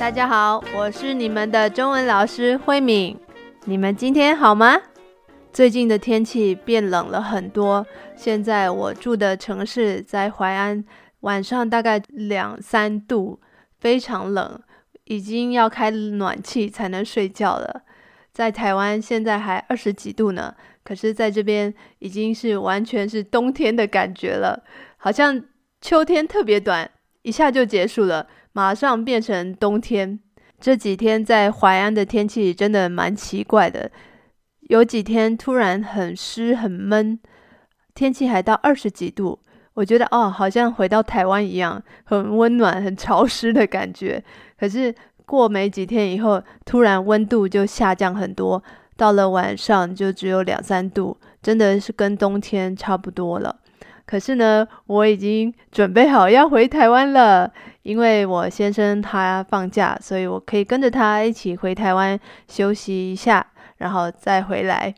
大家好，我是你们的中文老师慧敏。你们今天好吗？最近的天气变冷了很多。现在我住的城市在淮安，晚上大概两三度，非常冷，已经要开暖气才能睡觉了。在台湾现在还二十几度呢，可是在这边已经是完全是冬天的感觉了，好像秋天特别短，一下就结束了。马上变成冬天，这几天在淮安的天气真的蛮奇怪的，有几天突然很湿很闷，天气还到二十几度，我觉得哦，好像回到台湾一样，很温暖、很潮湿的感觉。可是过没几天以后，突然温度就下降很多，到了晚上就只有两三度，真的是跟冬天差不多了。可是呢，我已经准备好要回台湾了，因为我先生他放假，所以我可以跟着他一起回台湾休息一下，然后再回来。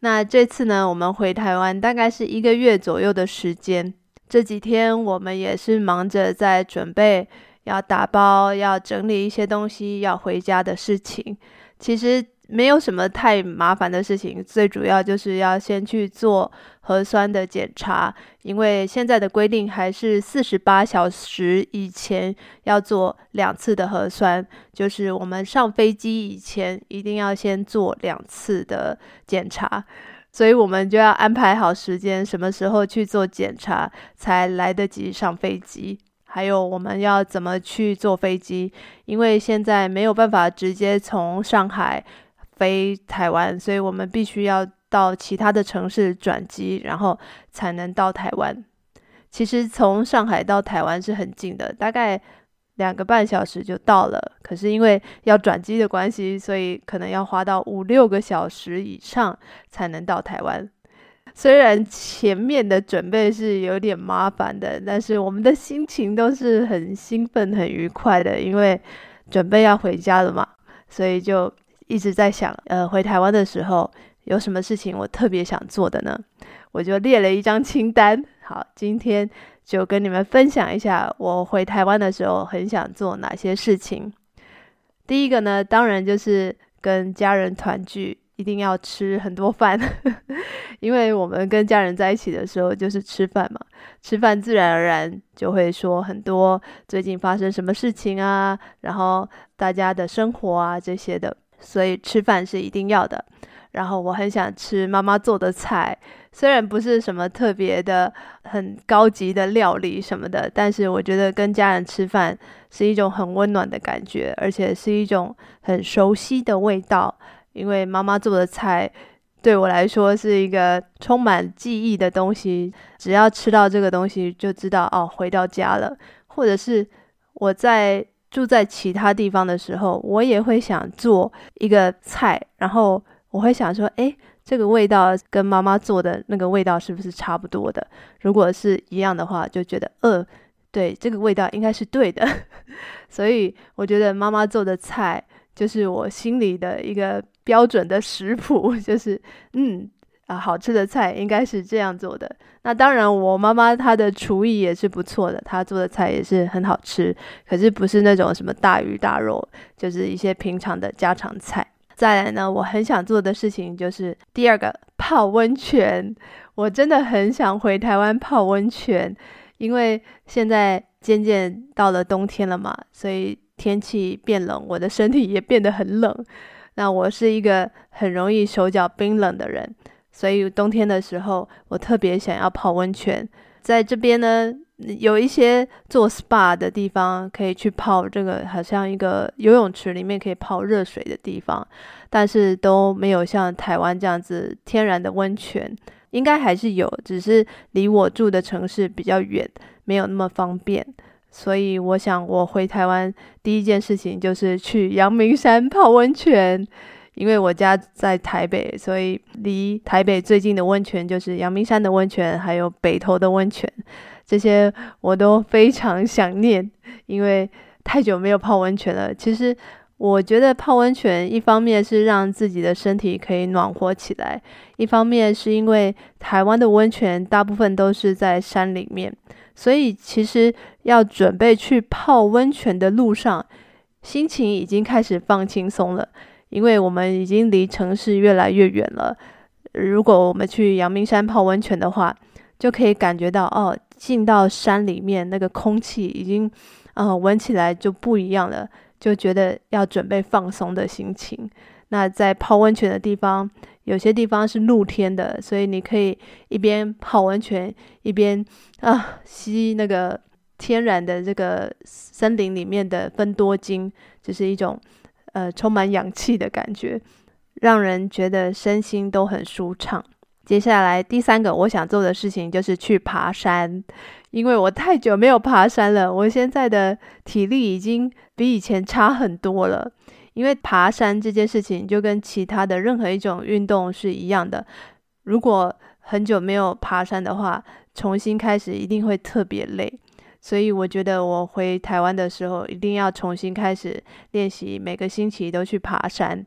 那这次呢，我们回台湾大概是一个月左右的时间。这几天我们也是忙着在准备，要打包，要整理一些东西，要回家的事情。其实。没有什么太麻烦的事情，最主要就是要先去做核酸的检查，因为现在的规定还是四十八小时以前要做两次的核酸，就是我们上飞机以前一定要先做两次的检查，所以我们就要安排好时间，什么时候去做检查才来得及上飞机，还有我们要怎么去坐飞机，因为现在没有办法直接从上海。飞台湾，所以我们必须要到其他的城市转机，然后才能到台湾。其实从上海到台湾是很近的，大概两个半小时就到了。可是因为要转机的关系，所以可能要花到五六个小时以上才能到台湾。虽然前面的准备是有点麻烦的，但是我们的心情都是很兴奋、很愉快的，因为准备要回家了嘛，所以就。一直在想，呃，回台湾的时候有什么事情我特别想做的呢？我就列了一张清单。好，今天就跟你们分享一下我回台湾的时候很想做哪些事情。第一个呢，当然就是跟家人团聚，一定要吃很多饭，因为我们跟家人在一起的时候就是吃饭嘛，吃饭自然而然就会说很多最近发生什么事情啊，然后大家的生活啊这些的。所以吃饭是一定要的，然后我很想吃妈妈做的菜，虽然不是什么特别的、很高级的料理什么的，但是我觉得跟家人吃饭是一种很温暖的感觉，而且是一种很熟悉的味道。因为妈妈做的菜对我来说是一个充满记忆的东西，只要吃到这个东西，就知道哦，回到家了，或者是我在。住在其他地方的时候，我也会想做一个菜，然后我会想说，哎，这个味道跟妈妈做的那个味道是不是差不多的？如果是一样的话，就觉得，呃，对，这个味道应该是对的。所以我觉得妈妈做的菜就是我心里的一个标准的食谱，就是，嗯。啊，好吃的菜应该是这样做的。那当然，我妈妈她的厨艺也是不错的，她做的菜也是很好吃。可是不是那种什么大鱼大肉，就是一些平常的家常菜。再来呢，我很想做的事情就是第二个泡温泉。我真的很想回台湾泡温泉，因为现在渐渐到了冬天了嘛，所以天气变冷，我的身体也变得很冷。那我是一个很容易手脚冰冷的人。所以冬天的时候，我特别想要泡温泉。在这边呢，有一些做 SPA 的地方可以去泡，这个好像一个游泳池里面可以泡热水的地方，但是都没有像台湾这样子天然的温泉。应该还是有，只是离我住的城市比较远，没有那么方便。所以我想，我回台湾第一件事情就是去阳明山泡温泉。因为我家在台北，所以离台北最近的温泉就是阳明山的温泉，还有北投的温泉，这些我都非常想念。因为太久没有泡温泉了。其实我觉得泡温泉一方面是让自己的身体可以暖和起来，一方面是因为台湾的温泉大部分都是在山里面，所以其实要准备去泡温泉的路上。心情已经开始放轻松了，因为我们已经离城市越来越远了。如果我们去阳明山泡温泉的话，就可以感觉到哦，进到山里面那个空气已经，呃，闻起来就不一样了，就觉得要准备放松的心情。那在泡温泉的地方，有些地方是露天的，所以你可以一边泡温泉，一边啊吸那个天然的这个森林里面的分多精，就是一种呃充满氧气的感觉，让人觉得身心都很舒畅。接下来第三个我想做的事情就是去爬山，因为我太久没有爬山了，我现在的体力已经比以前差很多了。因为爬山这件事情就跟其他的任何一种运动是一样的，如果很久没有爬山的话，重新开始一定会特别累。所以我觉得我回台湾的时候一定要重新开始练习，每个星期都去爬山。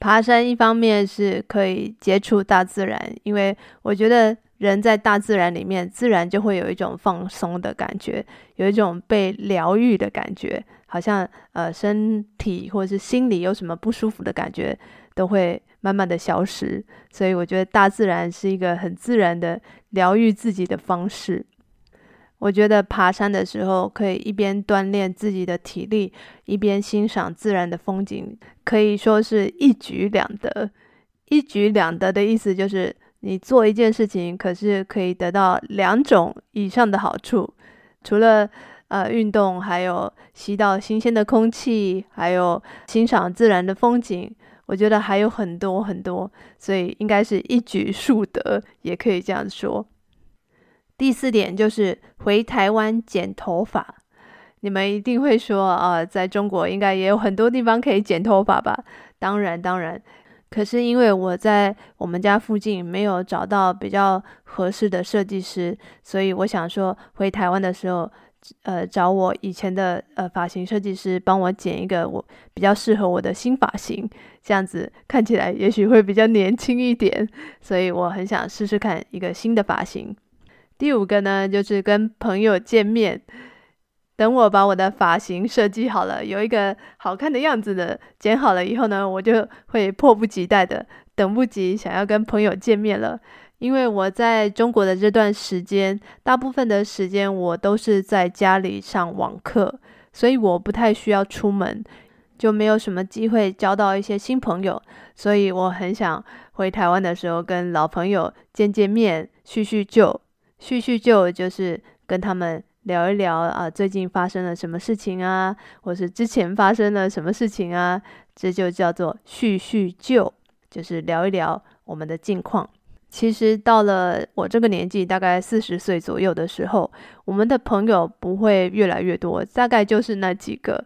爬山一方面是可以接触大自然，因为我觉得人在大自然里面，自然就会有一种放松的感觉，有一种被疗愈的感觉，好像呃身体或者是心里有什么不舒服的感觉，都会慢慢的消失。所以我觉得大自然是一个很自然的疗愈自己的方式。我觉得爬山的时候，可以一边锻炼自己的体力，一边欣赏自然的风景，可以说是一举两得。一举两得的意思就是，你做一件事情，可是可以得到两种以上的好处。除了呃运动，还有吸到新鲜的空气，还有欣赏自然的风景，我觉得还有很多很多，所以应该是一举数得，也可以这样说。第四点就是回台湾剪头发，你们一定会说啊，在中国应该也有很多地方可以剪头发吧？当然，当然。可是因为我在我们家附近没有找到比较合适的设计师，所以我想说回台湾的时候，呃，找我以前的呃发型设计师帮我剪一个我比较适合我的新发型，这样子看起来也许会比较年轻一点。所以我很想试试看一个新的发型。第五个呢，就是跟朋友见面。等我把我的发型设计好了，有一个好看的样子的剪好了以后呢，我就会迫不及待的等不及想要跟朋友见面了。因为我在中国的这段时间，大部分的时间我都是在家里上网课，所以我不太需要出门，就没有什么机会交到一些新朋友。所以我很想回台湾的时候跟老朋友见见面，叙叙旧。叙叙旧就是跟他们聊一聊啊，最近发生了什么事情啊，或是之前发生了什么事情啊，这就叫做叙叙旧，就是聊一聊我们的近况。其实到了我这个年纪，大概四十岁左右的时候，我们的朋友不会越来越多，大概就是那几个。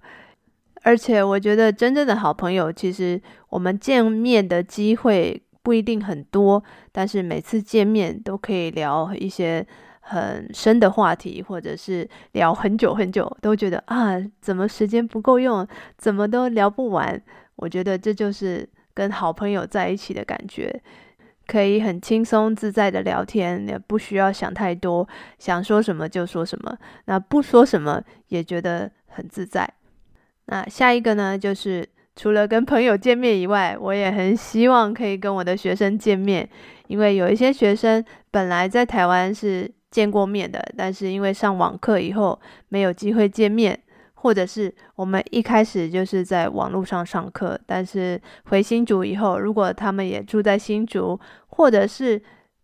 而且我觉得真正的好朋友，其实我们见面的机会。不一定很多，但是每次见面都可以聊一些很深的话题，或者是聊很久很久，都觉得啊，怎么时间不够用，怎么都聊不完。我觉得这就是跟好朋友在一起的感觉，可以很轻松自在的聊天，也不需要想太多，想说什么就说什么，那不说什么也觉得很自在。那下一个呢，就是。除了跟朋友见面以外，我也很希望可以跟我的学生见面，因为有一些学生本来在台湾是见过面的，但是因为上网课以后没有机会见面，或者是我们一开始就是在网络上上课，但是回新竹以后，如果他们也住在新竹，或者是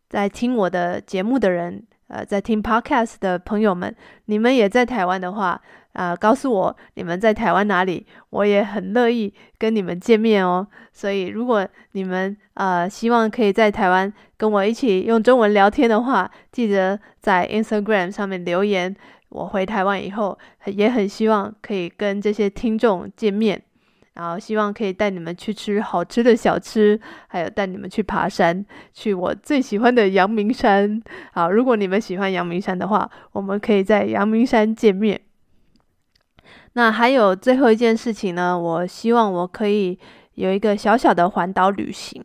在听我的节目的人，呃，在听 Podcast 的朋友们，你们也在台湾的话。啊，告诉我你们在台湾哪里，我也很乐意跟你们见面哦。所以，如果你们呃希望可以在台湾跟我一起用中文聊天的话，记得在 Instagram 上面留言。我回台湾以后，也很希望可以跟这些听众见面，然后希望可以带你们去吃好吃的小吃，还有带你们去爬山，去我最喜欢的阳明山。好，如果你们喜欢阳明山的话，我们可以在阳明山见面。那还有最后一件事情呢？我希望我可以有一个小小的环岛旅行，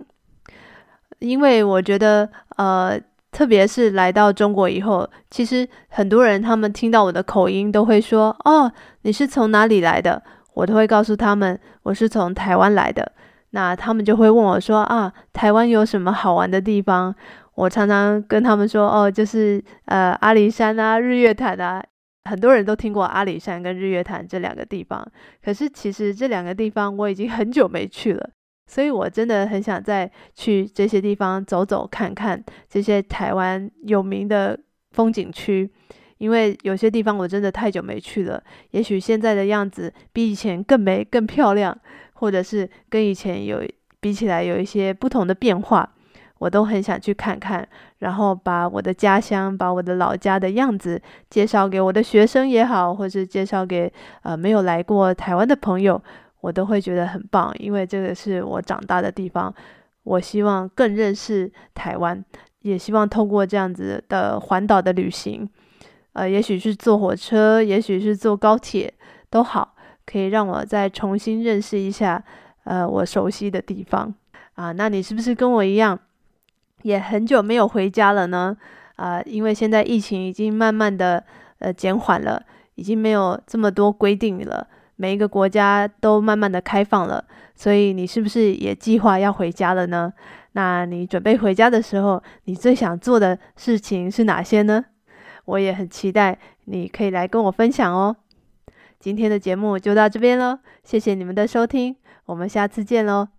因为我觉得，呃，特别是来到中国以后，其实很多人他们听到我的口音都会说：“哦，你是从哪里来的？”我都会告诉他们我是从台湾来的。那他们就会问我说：“啊，台湾有什么好玩的地方？”我常常跟他们说：“哦，就是呃阿里山啊，日月潭啊。”很多人都听过阿里山跟日月潭这两个地方，可是其实这两个地方我已经很久没去了，所以我真的很想再去这些地方走走看看这些台湾有名的风景区。因为有些地方我真的太久没去了，也许现在的样子比以前更美、更漂亮，或者是跟以前有比起来有一些不同的变化，我都很想去看看。然后把我的家乡、把我的老家的样子介绍给我的学生也好，或是介绍给呃没有来过台湾的朋友，我都会觉得很棒，因为这个是我长大的地方。我希望更认识台湾，也希望通过这样子的环岛的旅行。呃，也许是坐火车，也许是坐高铁，都好，可以让我再重新认识一下，呃，我熟悉的地方啊。那你是不是跟我一样，也很久没有回家了呢？啊，因为现在疫情已经慢慢的呃减缓了，已经没有这么多规定了，每一个国家都慢慢的开放了，所以你是不是也计划要回家了呢？那你准备回家的时候，你最想做的事情是哪些呢？我也很期待你可以来跟我分享哦。今天的节目就到这边喽，谢谢你们的收听，我们下次见喽。